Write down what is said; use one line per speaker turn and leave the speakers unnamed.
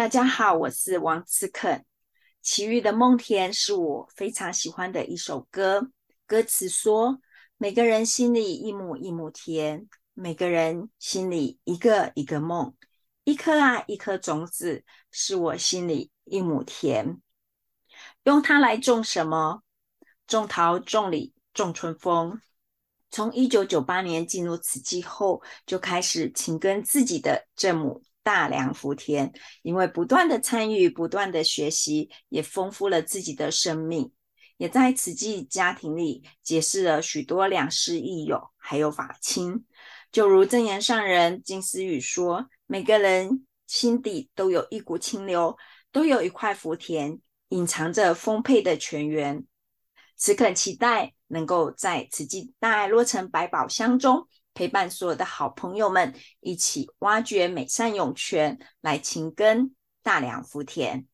大家好，我是王慈肯。奇遇的梦田是我非常喜欢的一首歌，歌词说：每个人心里一亩一亩田，每个人心里一个一个梦，一颗啊一颗种子，是我心里一亩田。用它来种什么？种桃，种李，种春风。从一九九八年进入慈济后，就开始勤耕自己的这亩。大良福田，因为不断的参与，不断的学习，也丰富了自己的生命，也在慈济家庭里结识了许多良师益友，还有法亲。就如证言上人金丝雨说：“每个人心底都有一股清流，都有一块福田，隐藏着丰沛的泉源。”此刻期待能够在慈济大爱洛城百宝箱中。陪伴所有的好朋友们一起挖掘美善涌泉，来勤耕大良福田。